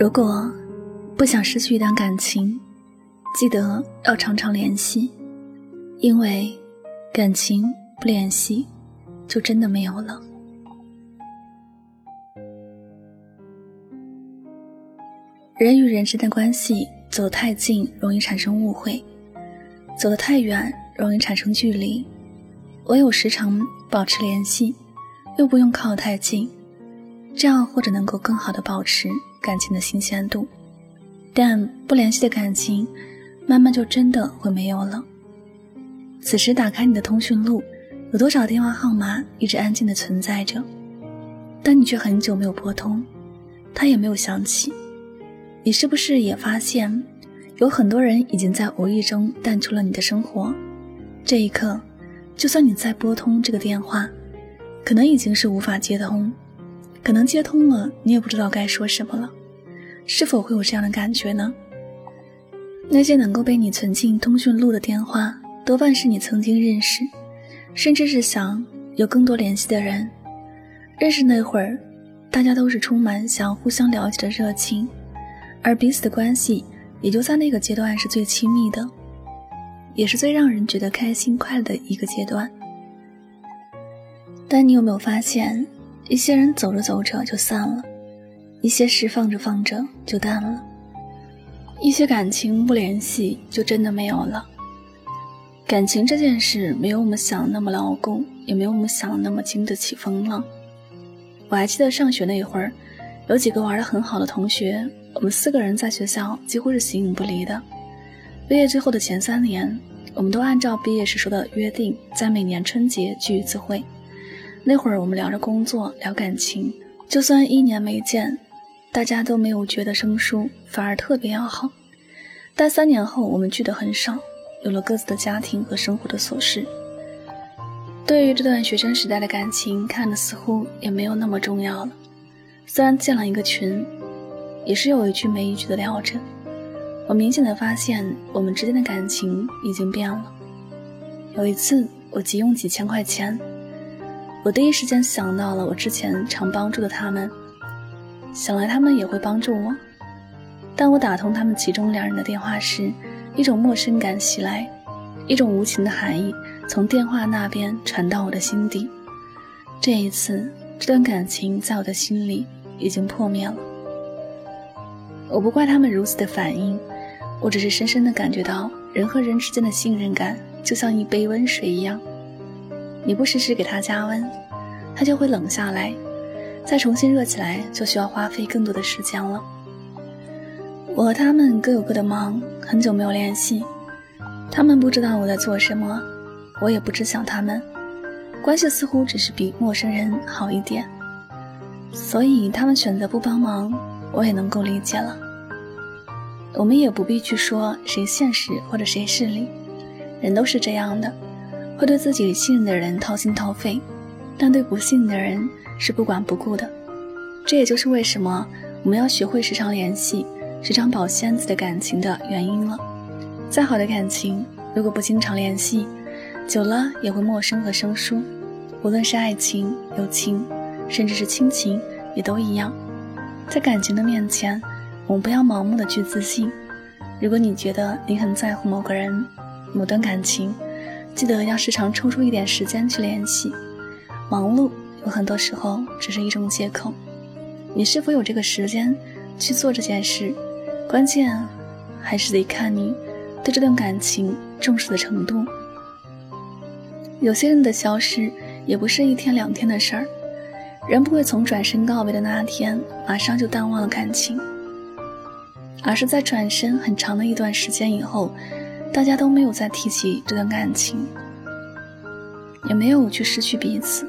如果不想失去一段感情，记得要常常联系，因为感情不联系，就真的没有了。人与人之间的关系走得太近，容易产生误会；走得太远，容易产生距离。唯有时常保持联系，又不用靠太近，这样或者能够更好的保持感情的新鲜度。但不联系的感情，慢慢就真的会没有了。此时打开你的通讯录，有多少电话号码一直安静的存在着，但你却很久没有拨通，他也没有响起。你是不是也发现，有很多人已经在无意中淡出了你的生活？这一刻，就算你再拨通这个电话，可能已经是无法接通，可能接通了，你也不知道该说什么了。是否会有这样的感觉呢？那些能够被你存进通讯录的电话，多半是你曾经认识，甚至是想有更多联系的人。认识那会儿，大家都是充满想互相了解的热情。而彼此的关系也就在那个阶段是最亲密的，也是最让人觉得开心快乐的一个阶段。但你有没有发现，一些人走着走着就散了，一些事放着放着就淡了，一些感情不联系就真的没有了。感情这件事没有我们想的那么牢固，也没有我们想的那么经得起风浪。我还记得上学那会儿，有几个玩的很好的同学。我们四个人在学校几乎是形影不离的。毕业之后的前三年，我们都按照毕业时说的约定，在每年春节聚一次会。那会儿我们聊着工作，聊感情，就算一年没见，大家都没有觉得生疏，反而特别要好。但三年后，我们聚得很少，有了各自的家庭和生活的琐事。对于这段学生时代的感情，看的似乎也没有那么重要了。虽然建了一个群。也是有一句没一句的聊着，我明显的发现我们之间的感情已经变了。有一次我急用几千块钱，我第一时间想到了我之前常帮助的他们，想来他们也会帮助我。当我打通他们其中两人的电话时，一种陌生感袭来，一种无情的寒意从电话那边传到我的心底。这一次，这段感情在我的心里已经破灭了。我不怪他们如此的反应，我只是深深的感觉到人和人之间的信任感就像一杯温水一样，你不时时给它加温，它就会冷下来，再重新热起来就需要花费更多的时间了。我和他们各有各的忙，很久没有联系，他们不知道我在做什么，我也不知晓他们，关系似乎只是比陌生人好一点，所以他们选择不帮忙。我也能够理解了，我们也不必去说谁现实或者谁势利，人都是这样的，会对自己信任的人掏心掏肺，但对不信的人是不管不顾的。这也就是为什么我们要学会时常联系，时常保鲜自己的感情的原因了。再好的感情，如果不经常联系，久了也会陌生和生疏。无论是爱情、友情，甚至是亲情，也都一样。在感情的面前，我们不要盲目的去自信。如果你觉得你很在乎某个人、某段感情，记得要时常抽出一点时间去联系。忙碌有很多时候只是一种借口。你是否有这个时间去做这件事？关键还是得看你对这段感情重视的程度。有些人的消失也不是一天两天的事儿。人不会从转身告别的那天马上就淡忘了感情，而是在转身很长的一段时间以后，大家都没有再提起这段感情，也没有去失去彼此。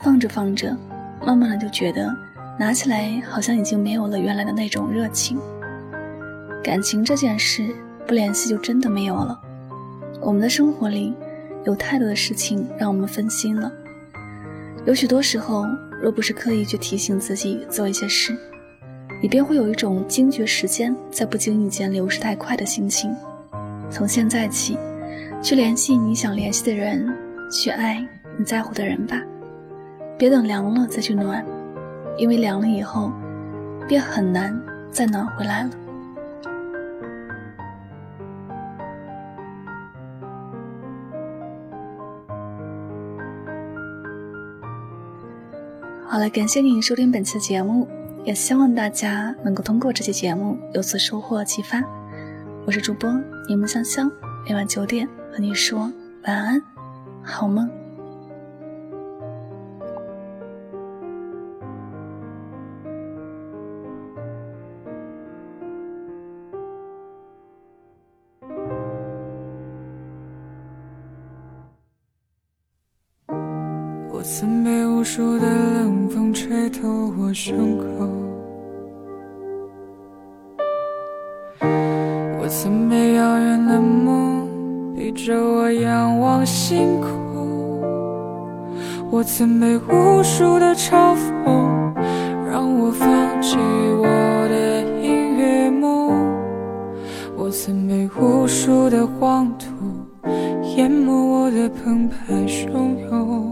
放着放着，慢慢的就觉得拿起来好像已经没有了原来的那种热情。感情这件事不联系就真的没有了。我们的生活里有太多的事情让我们分心了。有许多时候，若不是刻意去提醒自己做一些事，你便会有一种惊觉时间在不经意间流逝太快的心情。从现在起，去联系你想联系的人，去爱你在乎的人吧。别等凉了再去暖，因为凉了以后，便很难再暖回来了。好了，感谢您收听本期节目，也希望大家能够通过这期节目有所收获启发。我是主播柠檬香香，每晚九点和你说晚安，好梦。我曾被无数的冷风吹透我胸口，我曾被着我仰望星空，我曾被无数的嘲讽让我放弃我的音乐梦，我曾被无数的黄土淹没我的澎湃汹涌。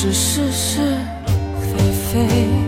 是是是非非。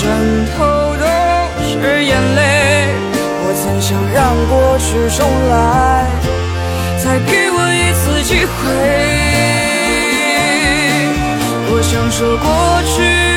枕头都是眼泪。我曾想让过去重来，再给我一次机会。我想说过去